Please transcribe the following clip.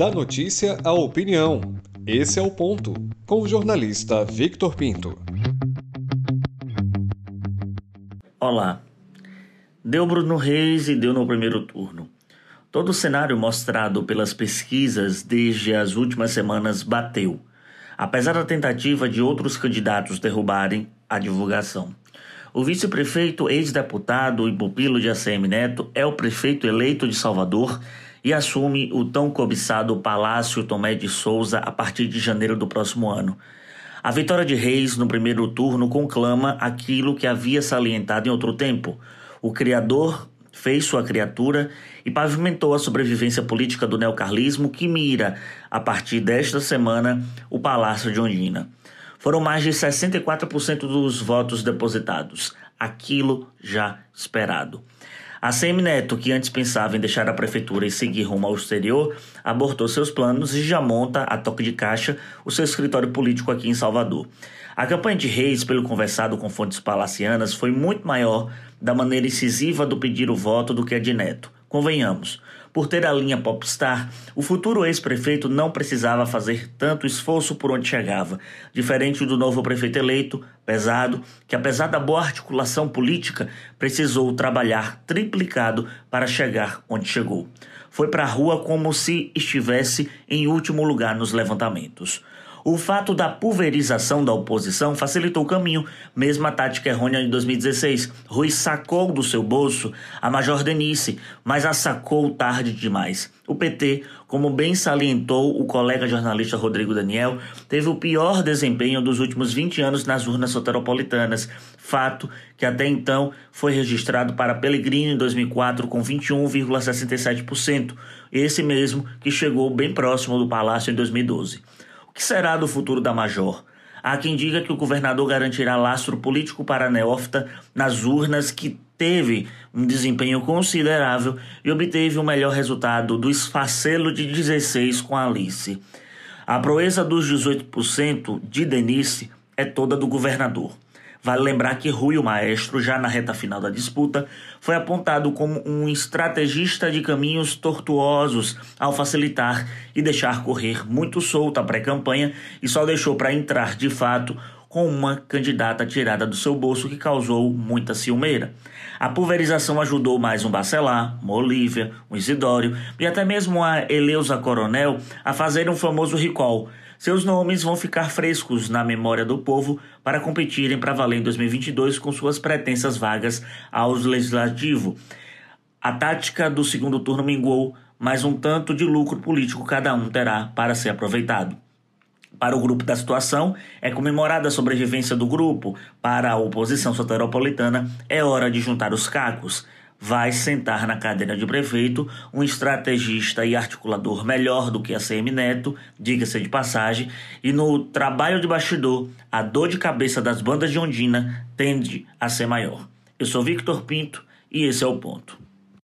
Da notícia à opinião. Esse é o ponto. Com o jornalista Victor Pinto. Olá. Deu Bruno Reis e deu no primeiro turno. Todo o cenário mostrado pelas pesquisas desde as últimas semanas bateu, apesar da tentativa de outros candidatos derrubarem a divulgação. O vice-prefeito, ex-deputado e pupilo de ACM Neto é o prefeito eleito de Salvador e assume o tão cobiçado Palácio Tomé de Souza a partir de janeiro do próximo ano. A vitória de Reis no primeiro turno conclama aquilo que havia salientado em outro tempo. O criador fez sua criatura e pavimentou a sobrevivência política do neocarlismo que mira, a partir desta semana, o Palácio de Ondina foram mais de 64% dos votos depositados, aquilo já esperado. A CM Neto, que antes pensava em deixar a prefeitura e seguir rumo ao exterior, abortou seus planos e já monta, a toque de caixa, o seu escritório político aqui em Salvador. A campanha de Reis, pelo conversado com fontes palacianas, foi muito maior da maneira incisiva do pedir o voto do que a de Neto. Convenhamos, por ter a linha Popstar, o futuro ex-prefeito não precisava fazer tanto esforço por onde chegava, diferente do novo prefeito eleito, pesado, que apesar da boa articulação política, precisou trabalhar triplicado para chegar onde chegou. Foi para a rua como se estivesse em último lugar nos levantamentos. O fato da pulverização da oposição facilitou o caminho, mesma tática errônea de 2016. Rui sacou do seu bolso a Major Denise, mas a sacou tarde demais. O PT, como bem salientou o colega jornalista Rodrigo Daniel, teve o pior desempenho dos últimos 20 anos nas urnas soteropolitanas, fato que até então foi registrado para Pellegrino em 2004 com 21,67%, esse mesmo que chegou bem próximo do Palácio em 2012. O que será do futuro da Major? Há quem diga que o governador garantirá lastro político para a neófita nas urnas que teve um desempenho considerável e obteve o melhor resultado do esfacelo de 16 com Alice. A proeza dos 18% de Denise é toda do governador. Vale lembrar que Rui, o maestro, já na reta final da disputa, foi apontado como um estrategista de caminhos tortuosos ao facilitar e deixar correr muito solta a pré-campanha e só deixou para entrar de fato com uma candidata tirada do seu bolso que causou muita ciumeira. A pulverização ajudou mais um Bacelar, uma Olívia, um Isidório e até mesmo a Eleusa Coronel a fazer um famoso recall. Seus nomes vão ficar frescos na memória do povo para competirem para valer em 2022 com suas pretensas vagas ao legislativo. A tática do segundo turno minguou, mas um tanto de lucro político cada um terá para ser aproveitado. Para o grupo da situação, é comemorada a sobrevivência do grupo. Para a oposição soteropolitana, é hora de juntar os cacos. Vai sentar na cadeira de prefeito um estrategista e articulador melhor do que a CM Neto, diga-se de passagem, e no trabalho de bastidor, a dor de cabeça das bandas de Ondina tende a ser maior. Eu sou Victor Pinto e esse é o ponto.